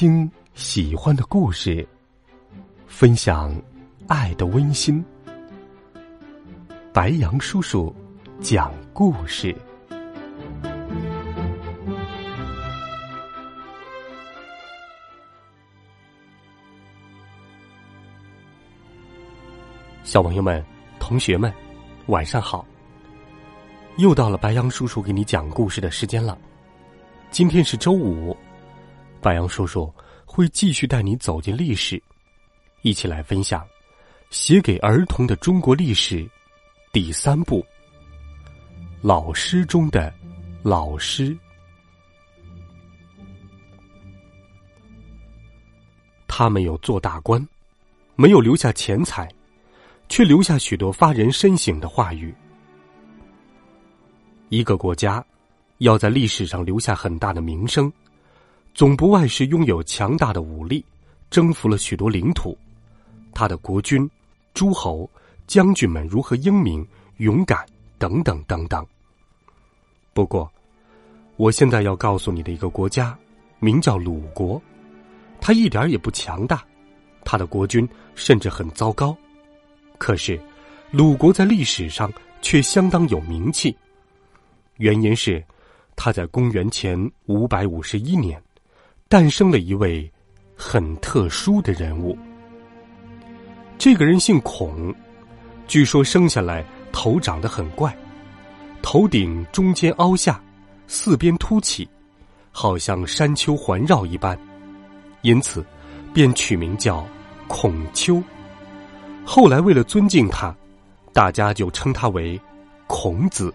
听喜欢的故事，分享爱的温馨。白杨叔叔讲故事。小朋友们、同学们，晚上好！又到了白杨叔叔给你讲故事的时间了。今天是周五。白杨叔叔会继续带你走进历史，一起来分享写给儿童的中国历史第三部《老师中的老师》。他没有做大官，没有留下钱财，却留下许多发人深省的话语。一个国家要在历史上留下很大的名声。总不外是拥有强大的武力，征服了许多领土。他的国君、诸侯、将军们如何英明、勇敢，等等等等。不过，我现在要告诉你的一个国家，名叫鲁国，他一点也不强大，他的国君甚至很糟糕。可是，鲁国在历史上却相当有名气。原因是，他在公元前五百五十一年。诞生了一位很特殊的人物。这个人姓孔，据说生下来头长得很怪，头顶中间凹下，四边凸起，好像山丘环绕一般，因此便取名叫孔丘。后来为了尊敬他，大家就称他为孔子。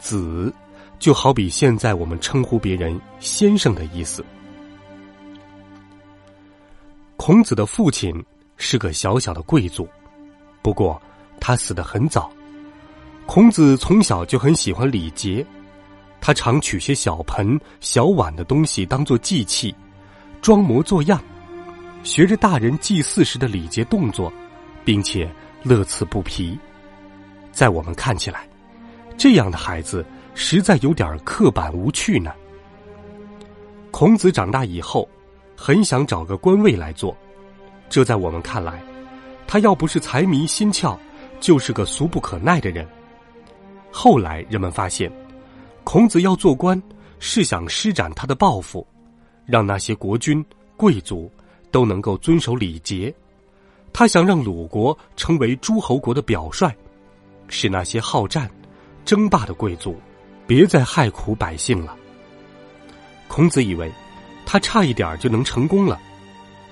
子就好比现在我们称呼别人先生的意思。孔子的父亲是个小小的贵族，不过他死得很早。孔子从小就很喜欢礼节，他常取些小盆、小碗的东西当做祭器，装模作样，学着大人祭祀时的礼节动作，并且乐此不疲。在我们看起来，这样的孩子实在有点刻板无趣呢。孔子长大以后。很想找个官位来做，这在我们看来，他要不是财迷心窍，就是个俗不可耐的人。后来人们发现，孔子要做官，是想施展他的抱负，让那些国君贵族都能够遵守礼节。他想让鲁国成为诸侯国的表率，使那些好战、争霸的贵族别再害苦百姓了。孔子以为。他差一点就能成功了，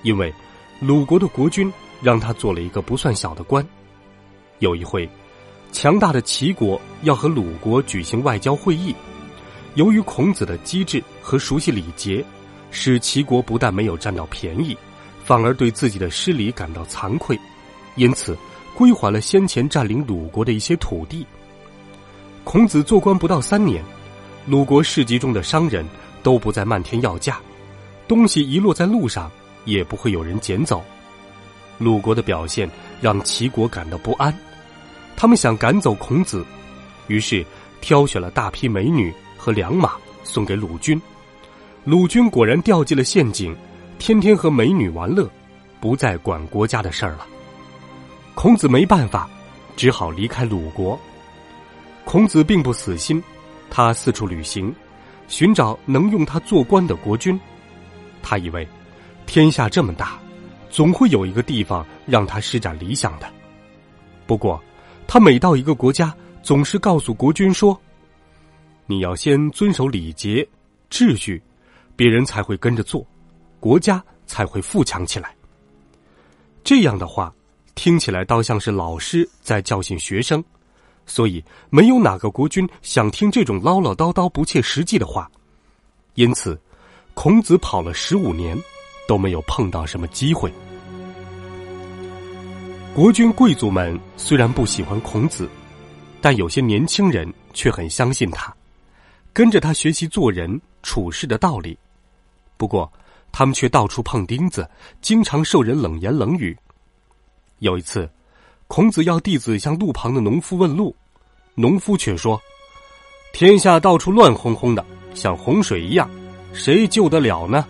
因为鲁国的国君让他做了一个不算小的官。有一回，强大的齐国要和鲁国举行外交会议，由于孔子的机智和熟悉礼节，使齐国不但没有占到便宜，反而对自己的失礼感到惭愧，因此归还了先前占领鲁国的一些土地。孔子做官不到三年，鲁国市集中的商人都不再漫天要价。东西遗落在路上，也不会有人捡走。鲁国的表现让齐国感到不安，他们想赶走孔子，于是挑选了大批美女和良马送给鲁军。鲁军果然掉进了陷阱，天天和美女玩乐，不再管国家的事儿了。孔子没办法，只好离开鲁国。孔子并不死心，他四处旅行，寻找能用他做官的国君。他以为，天下这么大，总会有一个地方让他施展理想的。不过，他每到一个国家，总是告诉国君说：“你要先遵守礼节、秩序，别人才会跟着做，国家才会富强起来。”这样的话，听起来倒像是老师在教训学生，所以没有哪个国君想听这种唠唠叨叨、不切实际的话。因此。孔子跑了十五年，都没有碰到什么机会。国君贵族们虽然不喜欢孔子，但有些年轻人却很相信他，跟着他学习做人处事的道理。不过，他们却到处碰钉子，经常受人冷言冷语。有一次，孔子要弟子向路旁的农夫问路，农夫却说：“天下到处乱哄哄的，像洪水一样。”谁救得了呢？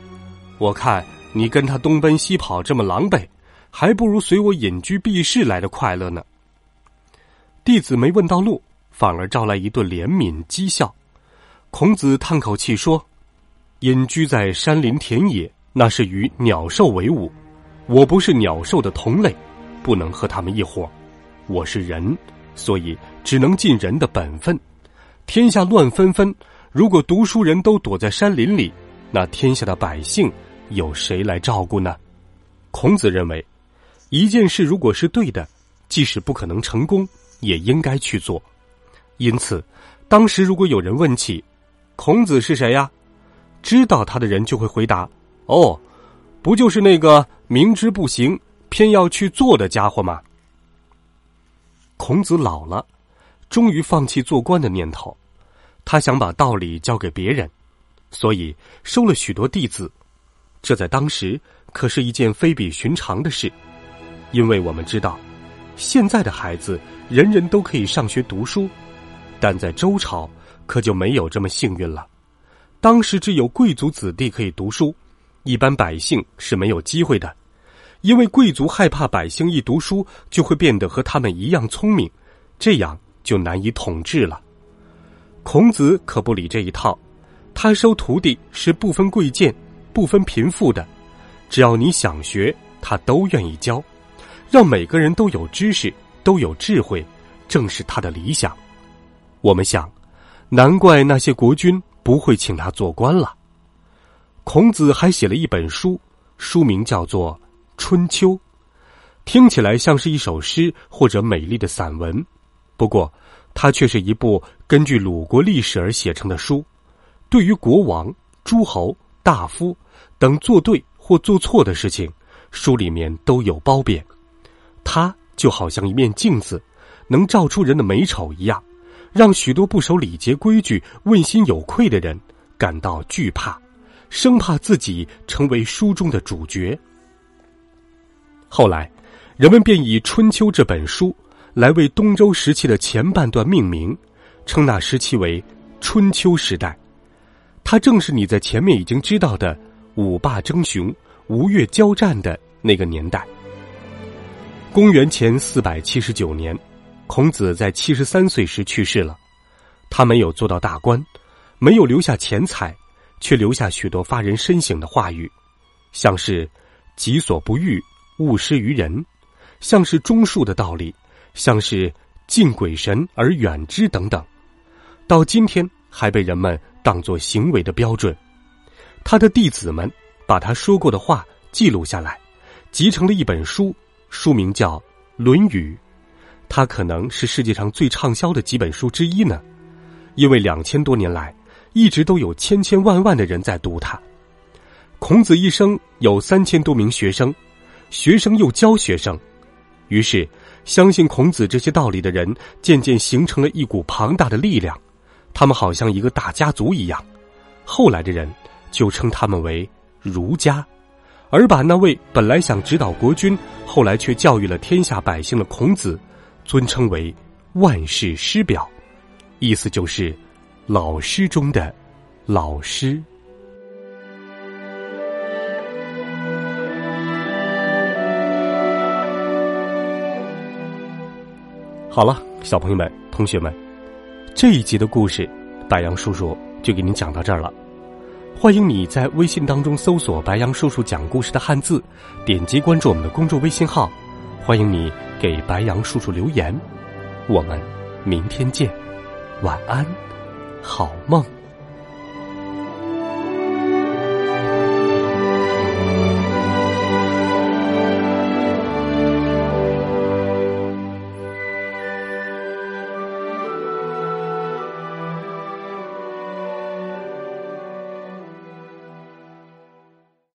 我看你跟他东奔西跑这么狼狈，还不如随我隐居避世来的快乐呢。”弟子没问到路，反而招来一顿怜悯讥笑。孔子叹口气说：“隐居在山林田野，那是与鸟兽为伍。我不是鸟兽的同类，不能和他们一伙。我是人，所以只能尽人的本分。天下乱纷纷，如果读书人都躲在山林里。”那天下的百姓有谁来照顾呢？孔子认为，一件事如果是对的，即使不可能成功，也应该去做。因此，当时如果有人问起孔子是谁呀，知道他的人就会回答：“哦，不就是那个明知不行偏要去做的家伙吗？”孔子老了，终于放弃做官的念头，他想把道理教给别人。所以收了许多弟子，这在当时可是一件非比寻常的事，因为我们知道，现在的孩子人人都可以上学读书，但在周朝可就没有这么幸运了。当时只有贵族子弟可以读书，一般百姓是没有机会的，因为贵族害怕百姓一读书就会变得和他们一样聪明，这样就难以统治了。孔子可不理这一套。他收徒弟是不分贵贱、不分贫富的，只要你想学，他都愿意教，让每个人都有知识、都有智慧，正是他的理想。我们想，难怪那些国君不会请他做官了。孔子还写了一本书，书名叫做《春秋》，听起来像是一首诗或者美丽的散文，不过，它却是一部根据鲁国历史而写成的书。对于国王、诸侯、大夫等做对或做错的事情，书里面都有褒贬。它就好像一面镜子，能照出人的美丑一样，让许多不守礼节规矩、问心有愧的人感到惧怕，生怕自己成为书中的主角。后来，人们便以《春秋》这本书来为东周时期的前半段命名，称那时期为春秋时代。它正是你在前面已经知道的五霸争雄、吴越交战的那个年代。公元前四百七十九年，孔子在七十三岁时去世了。他没有做到大官，没有留下钱财，却留下许多发人深省的话语，像是“己所不欲，勿施于人”，像是忠恕的道理，像是敬鬼神而远之等等。到今天还被人们。当做行为的标准，他的弟子们把他说过的话记录下来，集成了一本书，书名叫《论语》。它可能是世界上最畅销的几本书之一呢，因为两千多年来一直都有千千万万的人在读它。孔子一生有三千多名学生，学生又教学生，于是相信孔子这些道理的人渐渐形成了一股庞大的力量。他们好像一个大家族一样，后来的人就称他们为儒家，而把那位本来想指导国君，后来却教育了天下百姓的孔子，尊称为万世师表，意思就是老师中的老师。好了，小朋友们、同学们。这一集的故事，白杨叔叔就给您讲到这儿了。欢迎你在微信当中搜索“白杨叔叔讲故事”的汉字，点击关注我们的公众微信号。欢迎你给白杨叔叔留言。我们明天见，晚安，好梦。